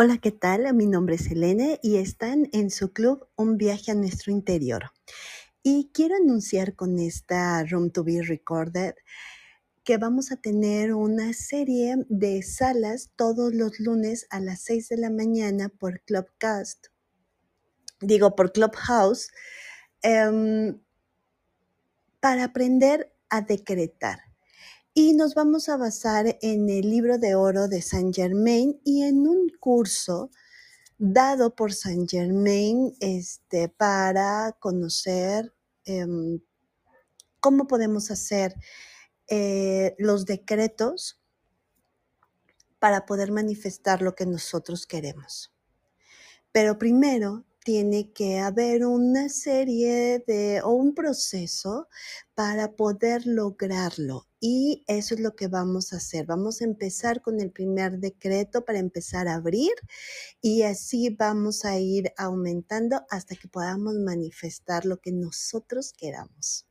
Hola, ¿qué tal? Mi nombre es Elene y están en su club Un viaje a nuestro interior. Y quiero anunciar con esta Room to be Recorded que vamos a tener una serie de salas todos los lunes a las 6 de la mañana por Clubcast, digo por Clubhouse, em, para aprender a decretar. Y nos vamos a basar en el libro de oro de Saint Germain y en un curso dado por Saint Germain este, para conocer em, cómo podemos hacer eh, los decretos para poder manifestar lo que nosotros queremos. Pero primero tiene que haber una serie de o un proceso para poder lograrlo. Y eso es lo que vamos a hacer. Vamos a empezar con el primer decreto para empezar a abrir y así vamos a ir aumentando hasta que podamos manifestar lo que nosotros queramos.